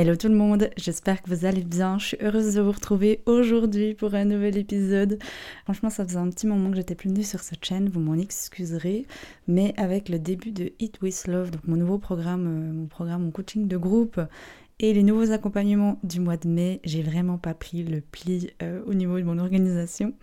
Hello tout le monde, j'espère que vous allez bien. Je suis heureuse de vous retrouver aujourd'hui pour un nouvel épisode. Franchement, ça faisait un petit moment que j'étais plus venue sur cette chaîne, vous m'en excuserez. Mais avec le début de Eat With Love, donc mon nouveau programme, euh, mon programme, mon coaching de groupe et les nouveaux accompagnements du mois de mai, j'ai vraiment pas pris le pli euh, au niveau de mon organisation.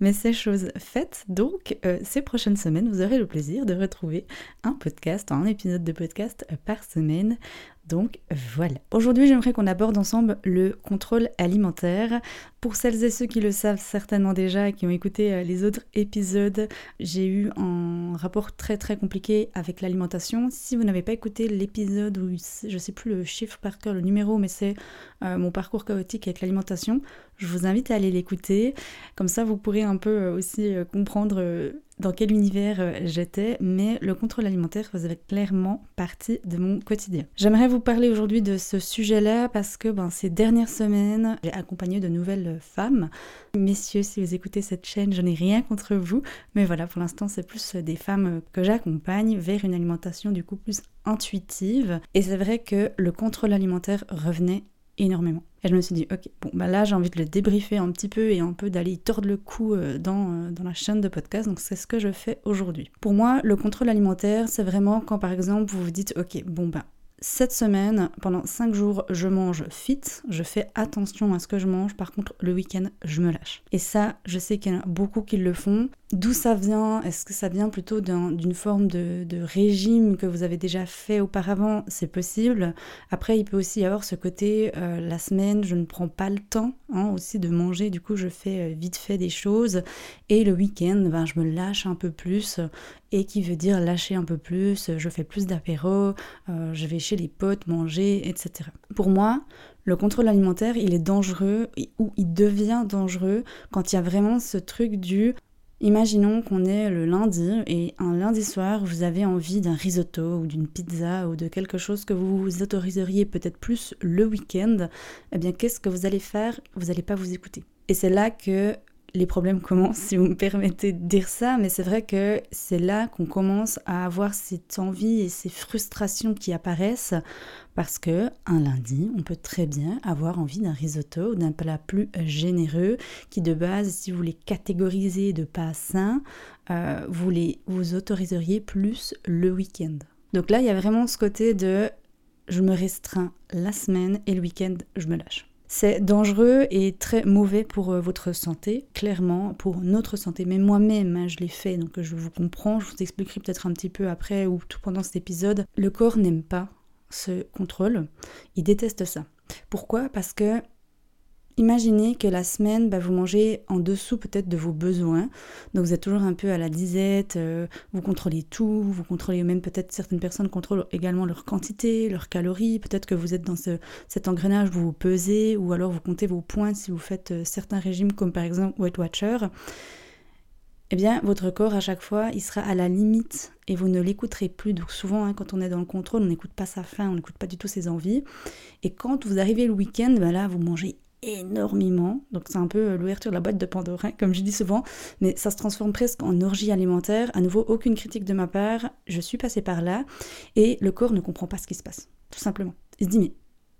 Mais c'est chose faite, donc euh, ces prochaines semaines, vous aurez le plaisir de retrouver un podcast, un épisode de podcast par semaine. Donc voilà. Aujourd'hui, j'aimerais qu'on aborde ensemble le contrôle alimentaire. Pour celles et ceux qui le savent certainement déjà qui ont écouté euh, les autres épisodes, j'ai eu un rapport très très compliqué avec l'alimentation. Si vous n'avez pas écouté l'épisode où je sais plus le chiffre par cœur, le numéro, mais c'est euh, mon parcours chaotique avec l'alimentation, je vous invite à aller l'écouter. Comme ça, vous pourrez un peu euh, aussi comprendre dans quel univers euh, j'étais, mais le contrôle alimentaire faisait clairement partie de mon quotidien. J'aimerais vous parler aujourd'hui de ce sujet-là parce que ben, ces dernières semaines, j'ai accompagné de nouvelles femmes. Messieurs, si vous écoutez cette chaîne, je n'ai rien contre vous, mais voilà, pour l'instant, c'est plus des femmes que j'accompagne vers une alimentation du coup plus intuitive. Et c'est vrai que le contrôle alimentaire revenait énormément. Et je me suis dit, ok, bon, bah là j'ai envie de le débriefer un petit peu et un peu d'aller tordre le cou euh, dans, euh, dans la chaîne de podcast, donc c'est ce que je fais aujourd'hui. Pour moi, le contrôle alimentaire, c'est vraiment quand par exemple vous vous dites, ok, bon bah cette semaine, pendant 5 jours, je mange fit, je fais attention à ce que je mange, par contre le week-end, je me lâche. Et ça, je sais qu'il y en a beaucoup qui le font. D'où ça vient? Est-ce que ça vient plutôt d'une forme de, régime que vous avez déjà fait auparavant? C'est possible. Après, il peut aussi y avoir ce côté, euh, la semaine, je ne prends pas le temps hein, aussi de manger, du coup je fais euh, vite fait des choses. Et le week-end, ben, je me lâche un peu plus. Et qui veut dire lâcher un peu plus, je fais plus d'apéro, euh, je vais chez les potes manger, etc. Pour moi, le contrôle alimentaire, il est dangereux ou il devient dangereux quand il y a vraiment ce truc du Imaginons qu'on est le lundi et un lundi soir, vous avez envie d'un risotto ou d'une pizza ou de quelque chose que vous vous autoriseriez peut-être plus le week-end. Eh bien, qu'est-ce que vous allez faire? Vous n'allez pas vous écouter. Et c'est là que les problèmes commencent, si vous me permettez de dire ça, mais c'est vrai que c'est là qu'on commence à avoir cette envie et ces frustrations qui apparaissent parce que un lundi, on peut très bien avoir envie d'un risotto ou d'un plat plus généreux qui de base, si vous les catégorisez de pas sains, euh, vous les vous autoriseriez plus le week-end. Donc là, il y a vraiment ce côté de je me restreins la semaine et le week-end, je me lâche. C'est dangereux et très mauvais pour euh, votre santé, clairement, pour notre santé. Mais moi-même, hein, je l'ai fait, donc je vous comprends, je vous expliquerai peut-être un petit peu après ou tout pendant cet épisode. Le corps n'aime pas ce contrôle, il déteste ça. Pourquoi? Parce que Imaginez que la semaine, bah, vous mangez en dessous peut-être de vos besoins. Donc vous êtes toujours un peu à la disette, euh, vous contrôlez tout, vous contrôlez même peut-être certaines personnes contrôlent également leur quantité, leurs calories. Peut-être que vous êtes dans cet engrenage, vous vous pesez ou alors vous comptez vos points si vous faites euh, certains régimes comme par exemple Weight Watcher. Eh bien, votre corps à chaque fois, il sera à la limite et vous ne l'écouterez plus. Donc souvent, hein, quand on est dans le contrôle, on n'écoute pas sa faim, on n'écoute pas du tout ses envies. Et quand vous arrivez le week-end, ben là, vous mangez énormément. Donc c'est un peu euh, l'ouverture de la boîte de Pandore, comme je dis souvent, mais ça se transforme presque en orgie alimentaire. À nouveau, aucune critique de ma part, je suis passée par là, et le corps ne comprend pas ce qui se passe, tout simplement. Il se dit, mais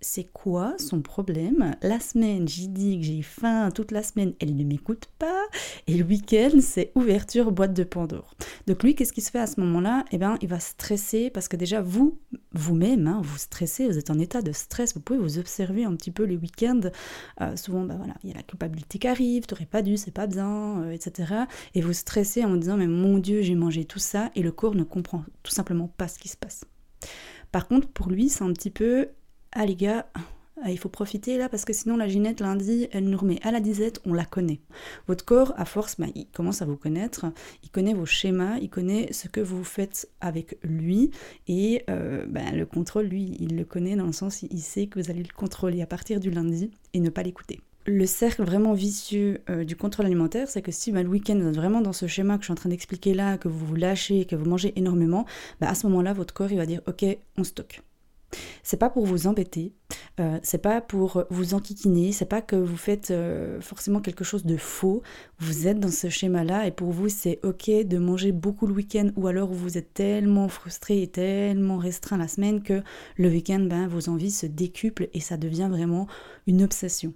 c'est quoi son problème? La semaine, j'ai dit que j'ai faim toute la semaine, elle ne m'écoute pas. Et le week-end, c'est ouverture boîte de Pandore. Donc lui, qu'est-ce qui se fait à ce moment-là? Eh bien, il va stresser parce que déjà, vous, vous-même, hein, vous stressez, vous êtes en état de stress, vous pouvez vous observer un petit peu les week-ends. Euh, souvent, bah voilà, il y a la culpabilité qui arrive, t'aurais pas dû, c'est pas bien, euh, etc. Et vous stressez en disant, mais mon Dieu, j'ai mangé tout ça, et le corps ne comprend tout simplement pas ce qui se passe. Par contre, pour lui, c'est un petit peu ah les gars, euh, il faut profiter là parce que sinon la Ginette lundi, elle nous remet à la disette, on la connaît. Votre corps, à force, bah, il commence à vous connaître, il connaît vos schémas, il connaît ce que vous faites avec lui et euh, bah, le contrôle, lui, il le connaît dans le sens, il sait que vous allez le contrôler à partir du lundi et ne pas l'écouter le cercle vraiment vicieux euh, du contrôle alimentaire, c'est que si bah, le week-end vous êtes vraiment dans ce schéma que je suis en train d'expliquer là, que vous vous lâchez, que vous mangez énormément, bah, à ce moment-là, votre corps il va dire ok, on stocke. C'est pas pour vous embêter, euh, c'est pas pour vous enquiquiner, c'est pas que vous faites euh, forcément quelque chose de faux. Vous êtes dans ce schéma-là et pour vous c'est ok de manger beaucoup le week-end ou alors vous êtes tellement frustré et tellement restreint la semaine que le week-end, ben, vos envies se décuplent et ça devient vraiment une obsession.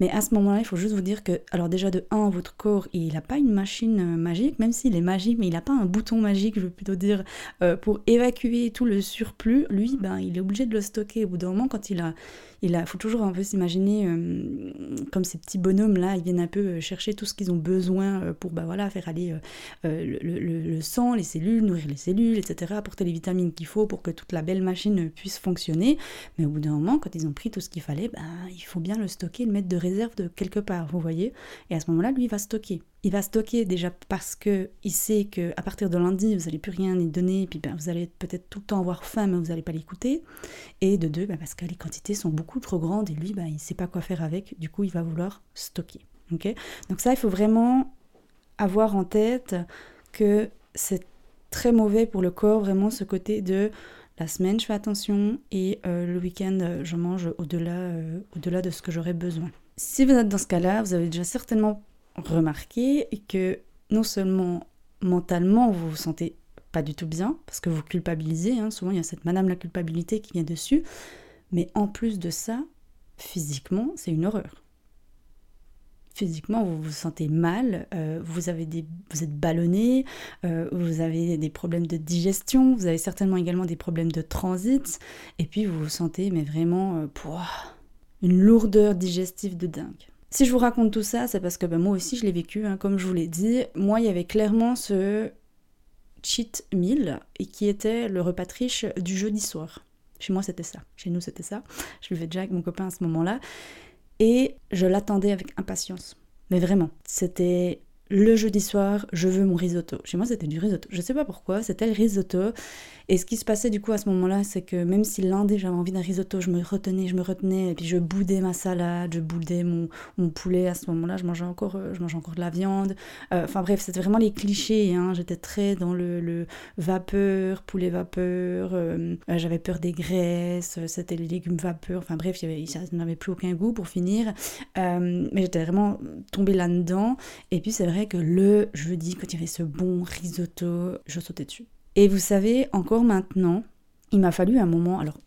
Mais à ce moment-là, il faut juste vous dire que, alors déjà de 1, votre corps, il n'a pas une machine euh, magique, même s'il est magique, mais il n'a pas un bouton magique, je veux plutôt dire, euh, pour évacuer tout le surplus. Lui, ben, il est obligé de le stocker au bout d'un moment quand il a, il faut toujours un peu s'imaginer euh, comme ces petits bonhommes là, ils viennent un peu chercher tout ce qu'ils ont besoin pour bah, voilà, faire aller le, sang, les cellules, nourrir les cellules, etc., apporter les vitamines qu'il faut pour que toute la belle machine puisse fonctionner. Mais au bout d'un moment, quand ils ont pris tout ce qu'il fallait, bah, il faut bien le stocker, le de réserve de quelque part, vous voyez. Et à ce moment-là, lui, va stocker. Il va stocker déjà parce que il sait que à partir de lundi, vous n'allez plus rien y donner, et puis ben, vous allez peut-être tout le temps avoir faim, mais vous n'allez pas l'écouter. Et de deux, ben, parce que les quantités sont beaucoup trop grandes et lui, ben, il ne sait pas quoi faire avec, du coup, il va vouloir stocker. ok? Donc ça, il faut vraiment avoir en tête que c'est très mauvais pour le corps, vraiment ce côté de la semaine, je fais attention et euh, le week-end, je mange au-delà euh, au-delà de ce que j'aurais besoin. Si vous êtes dans ce cas-là, vous avez déjà certainement remarquer que non seulement mentalement vous vous sentez pas du tout bien, parce que vous culpabilisez, hein, souvent il y a cette madame la culpabilité qui vient dessus, mais en plus de ça, physiquement, c'est une horreur. Physiquement, vous vous sentez mal, euh, vous, avez des, vous êtes ballonné, euh, vous avez des problèmes de digestion, vous avez certainement également des problèmes de transit, et puis vous vous sentez mais vraiment euh, une lourdeur digestive de dingue. Si je vous raconte tout ça, c'est parce que ben, moi aussi je l'ai vécu, hein, comme je vous l'ai dit. Moi, il y avait clairement ce cheat meal et qui était le repas triche du jeudi soir. Chez moi, c'était ça. Chez nous, c'était ça. Je le déjà avec mon copain à ce moment-là. Et je l'attendais avec impatience. Mais vraiment, c'était le jeudi soir, je veux mon risotto. Chez moi, c'était du risotto. Je sais pas pourquoi, c'était le risotto. Et ce qui se passait du coup à ce moment-là, c'est que même si lundi j'avais envie d'un risotto, je me retenais, je me retenais, et puis je boudais ma salade, je boudais mon, poulet à ce moment-là, je mangeais encore, euh, je mangeais encore de la viande. Euh, enfin bref, c'était vraiment les clichés. Hein. J'étais très dans le, vapeur, poulet vapeur, euh, j'avais peur des graisses, c'était les légumes vapeur. Enfin bref, y ça n'avait plus aucun goût pour finir. mais j'étais vraiment tombée là-dedans. Et puis c'est vrai que le jeudi, quand il y avait ce bon risotto, je sautais dessus. Et vous savez, encore maintenant, il m'a fallu un moment, alors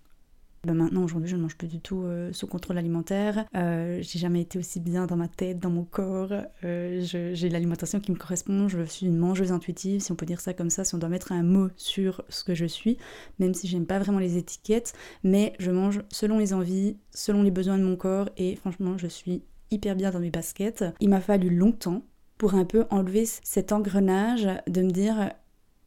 ben maintenant, aujourd'hui, je ne mange plus du tout euh, sous contrôle alimentaire. Euh, j'ai jamais été aussi bien dans ma tête, dans mon corps. Euh, j'ai l'alimentation qui me correspond. Je suis une mangeuse intuitive, si on peut dire ça comme ça, si on doit mettre un mot sur ce que je suis, même si j'aime pas vraiment les étiquettes. Mais je mange selon les envies, selon les besoins de mon corps. Et franchement, je suis hyper bien dans mes baskets. Il m'a fallu longtemps pour un peu enlever cet engrenage de me dire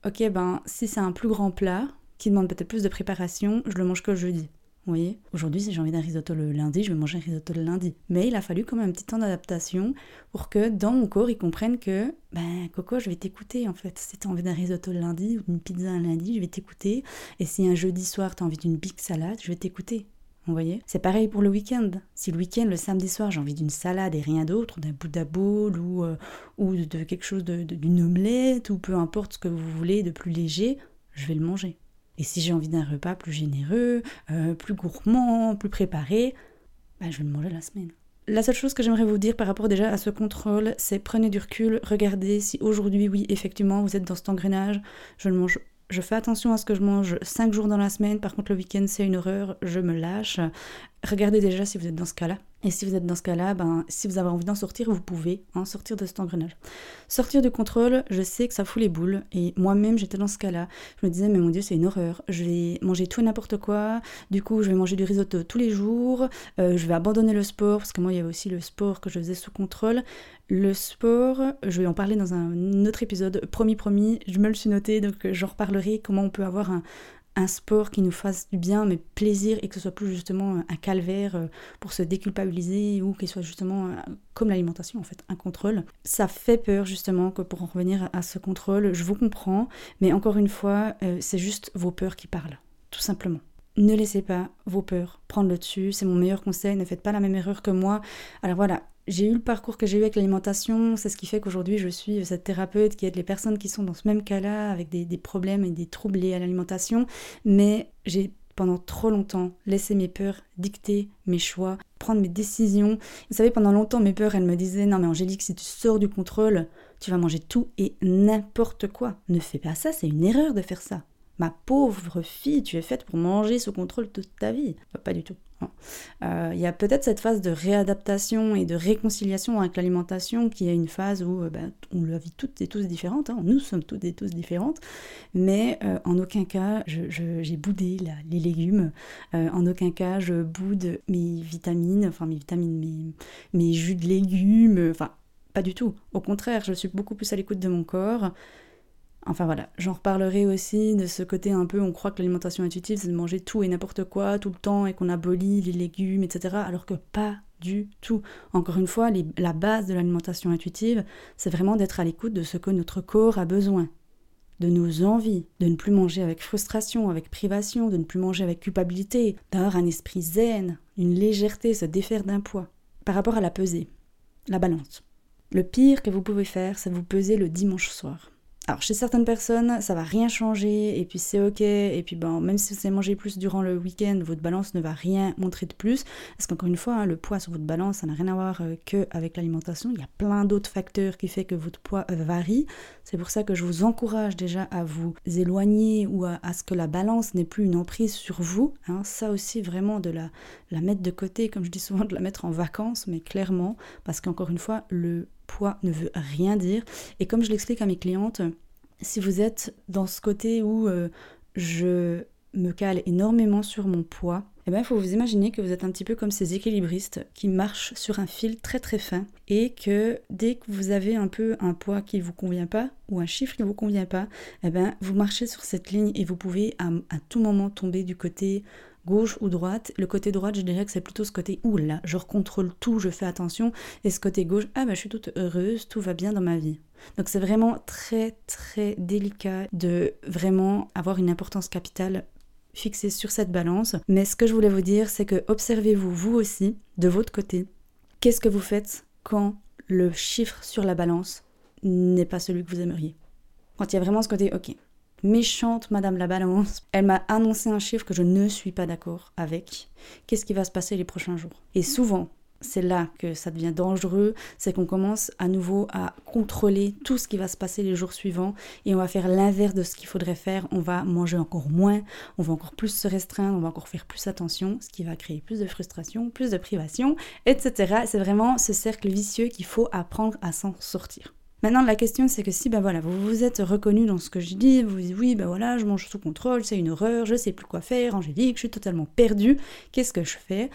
ok, ben si c'est un plus grand plat qui demande peut-être plus de préparation, je le mange que jeudi. Vous voyez Aujourd'hui, si j'ai envie d'un risotto le lundi, je vais manger un risotto le lundi. Mais il a fallu quand même un petit temps d'adaptation pour que dans mon corps, il comprenne que, ben, Coco, je vais t'écouter en fait. Si tu as envie d'un risotto le lundi ou d'une pizza un lundi, je vais t'écouter. Et si un jeudi soir, tu as envie d'une big salade, je vais t'écouter. Vous voyez? C'est pareil pour le week-end. Si le week-end, le samedi soir, j'ai envie d'une salade et rien d'autre, d'un Buddha bowl ou, euh, ou de quelque chose, d'une omelette ou peu importe ce que vous voulez de plus léger, je vais le manger. Et si j'ai envie d'un repas plus généreux, euh, plus gourmand, plus préparé, bah, je vais le manger la semaine. La seule chose que j'aimerais vous dire par rapport déjà à ce contrôle, c'est prenez du recul, regardez si aujourd'hui, oui, effectivement, vous êtes dans cet engrenage, je le mange je fais attention à ce que je mange 5 jours dans la semaine, par contre le week-end c'est une horreur, je me lâche. Regardez déjà si vous êtes dans ce cas-là. Et si vous êtes dans ce cas-là, ben, si vous avez envie d'en sortir, vous pouvez en sortir de cet engrenage. Sortir du contrôle, je sais que ça fout les boules. Et moi-même, j'étais dans ce cas-là. Je me disais, mais mon Dieu, c'est une horreur. Je vais manger tout et n'importe quoi. Du coup, je vais manger du risotto tous les jours. Euh, je vais abandonner le sport, parce que moi, il y avait aussi le sport que je faisais sous contrôle. Le sport, je vais en parler dans un autre épisode. Promis, promis, je me le suis noté, donc j'en reparlerai comment on peut avoir un, un sport qui nous fasse du bien, mais plaisir, et que ce soit plus justement un calvaire euh, pour se déculpabiliser, ou qu'il soit justement euh, comme l'alimentation en fait, un contrôle. Ça fait peur justement que pour en revenir à ce contrôle, je vous comprends, mais encore une fois, euh, c'est juste vos peurs qui parlent, tout simplement. Ne laissez pas vos peurs prendre le dessus, c'est mon meilleur conseil, ne faites pas la même erreur que moi. Alors voilà, j'ai eu le parcours que j'ai eu avec l'alimentation, c'est ce qui fait qu'aujourd'hui je suis cette thérapeute qui aide les personnes qui sont dans ce même cas-là, avec des, problèmes et des troubles liés à l'alimentation, mais j'ai pendant trop longtemps laissé mes peurs dicter mes choix, prendre mes décisions. Vous savez, pendant longtemps, mes peurs, elles me disaient Non, mais Angélique, si tu sors du contrôle, tu vas manger tout et n'importe quoi. Ne fais pas ça, c'est une erreur de faire ça. Ma pauvre fille, tu es faite pour manger sous contrôle toute ta vie. Pas du tout. Euh, il y a peut-être cette phase de réadaptation et de réconciliation avec l'alimentation qui est une phase où euh, ben, on la vit toutes et tous différentes, hein. nous sommes toutes et tous différentes, mais euh, en aucun cas j'ai boudé les légumes, en aucun cas je boude mes vitamines, enfin mes vitamines, mes jus de légumes, enfin pas du tout. Au contraire, je suis beaucoup plus à l'écoute de mon corps. Enfin voilà, j'en reparlerai aussi de ce côté un peu, on croit que l'alimentation intuitive, c'est de manger tout et n'importe quoi tout le temps et qu'on abolit les légumes, etc. Alors que pas du tout. Encore une fois, la base de l'alimentation intuitive, c'est vraiment d'être à l'écoute de ce que notre corps a besoin, de nos envies, de ne plus manger avec frustration, avec privation, de ne plus manger avec culpabilité, d'avoir un esprit zen, une légèreté, se défaire d'un poids. Par rapport à la pesée, la balance. Le pire que vous pouvez faire, c'est vous peser le dimanche soir. Alors chez certaines personnes, ça va rien changer et puis c'est ok et puis ben même si vous avez mangé plus durant le week-end, votre balance ne va rien montrer de plus parce qu'encore une fois, hein, le poids sur votre balance, ça n'a rien à voir euh, que avec l'alimentation. Il y a plein d'autres facteurs qui fait que votre poids euh, varie. C'est pour ça que je vous encourage déjà à vous éloigner ou à, ce que la balance n'ait plus une emprise sur vous. Hein. Ça aussi vraiment de la, la mettre de côté, comme je dis souvent, de la mettre en vacances, mais clairement parce qu'encore une fois, le poids ne veut rien dire. Et comme je l'explique à mes clientes, si vous êtes dans ce côté où euh, je me cale énormément sur mon poids, eh bien, il faut vous imaginer que vous êtes un petit peu comme ces équilibristes qui marchent sur un fil très très fin et que dès que vous avez un peu un poids qui ne vous convient pas ou un chiffre qui ne vous convient pas, eh bien, vous marchez sur cette ligne et vous pouvez à tout moment tomber du côté gauche ou droite. Le côté droite, je dirais que c'est plutôt ce côté où là, je contrôle tout, je fais attention. Et ce côté gauche, ah bah je suis toute heureuse, tout va bien dans ma vie. Donc c'est vraiment très très délicat de vraiment avoir une importance capitale fixée sur cette balance. Mais ce que je voulais vous dire, c'est que observez-vous vous aussi de votre côté. Qu'est-ce que vous faites quand le chiffre sur la balance n'est pas celui que vous aimeriez? Quand il y a vraiment ce côté, ok, méchante Madame la Balance. Elle m'a annoncé un chiffre que je ne suis pas d'accord avec. Qu'est-ce qui va se passer les prochains jours? Et souvent, c'est là que ça devient dangereux, c'est qu'on commence à nouveau à contrôler tout ce qui va se passer les jours suivants et on va faire l'inverse de ce qu'il faudrait faire. On va manger encore moins, on va encore plus se restreindre, on va encore faire plus attention, ce qui va créer plus de frustration, plus de privation, etc. C'est vraiment ce cercle vicieux qu'il faut apprendre à s'en sortir. Maintenant, la question, c'est que si ben voilà, vous vous êtes reconnu dans ce que je dis, vous dites oui, ben voilà, je mange sous contrôle, c'est une horreur, je sais plus quoi faire, Angélique, je suis totalement perdue, qu'est-ce que je fais?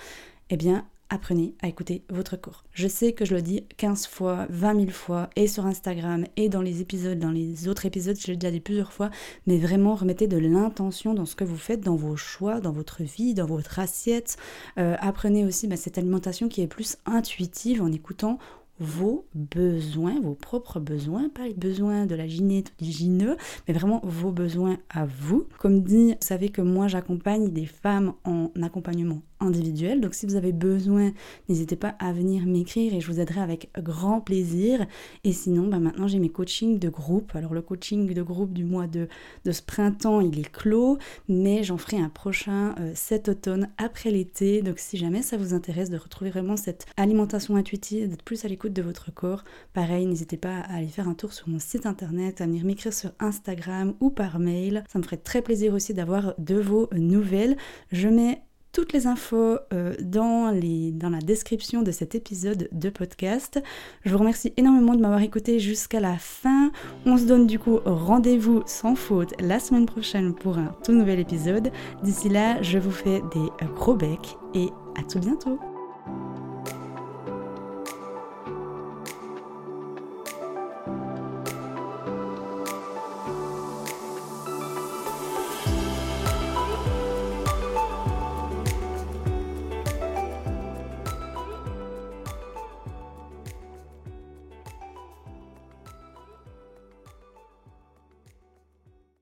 Eh bien, apprenez à écouter votre corps. Je sais que je le dis 15 fois, 20 000 fois, et sur Instagram, et dans les épisodes, dans les autres épisodes, je l'ai déjà dit plusieurs fois, mais vraiment remettez de l'intention dans ce que vous faites, dans vos choix, dans votre vie, dans votre assiette. Euh, apprenez aussi ben, cette alimentation qui est plus intuitive en écoutant vos besoins, vos propres besoins, pas les besoins de la ginette ou du gineux, mais vraiment vos besoins à vous. Comme dit, savez que moi j'accompagne des femmes en accompagnement individuel. Donc si vous avez besoin, n'hésitez pas à venir m'écrire et je vous aiderai avec grand plaisir. Et sinon, bah maintenant j'ai mes coachings de groupe. Alors le coaching de groupe du mois de, de ce printemps, il est clos, mais j'en ferai un prochain euh, cet automne après l'été. Donc si jamais ça vous intéresse de retrouver vraiment cette alimentation intuitive, d'être plus à l'écoute de votre corps, pareil, n'hésitez pas à aller faire un tour sur mon site internet, à venir m'écrire sur Instagram ou par mail. Ça me ferait très plaisir aussi d'avoir de vos nouvelles. Je mets toutes les infos euh, dans, dans la description de cet épisode de podcast. Je vous remercie énormément de m'avoir écouté jusqu'à la fin. On se donne du coup rendez-vous sans faute la semaine prochaine pour un tout nouvel épisode. D'ici là, je vous fais des gros becs et à tout bientôt.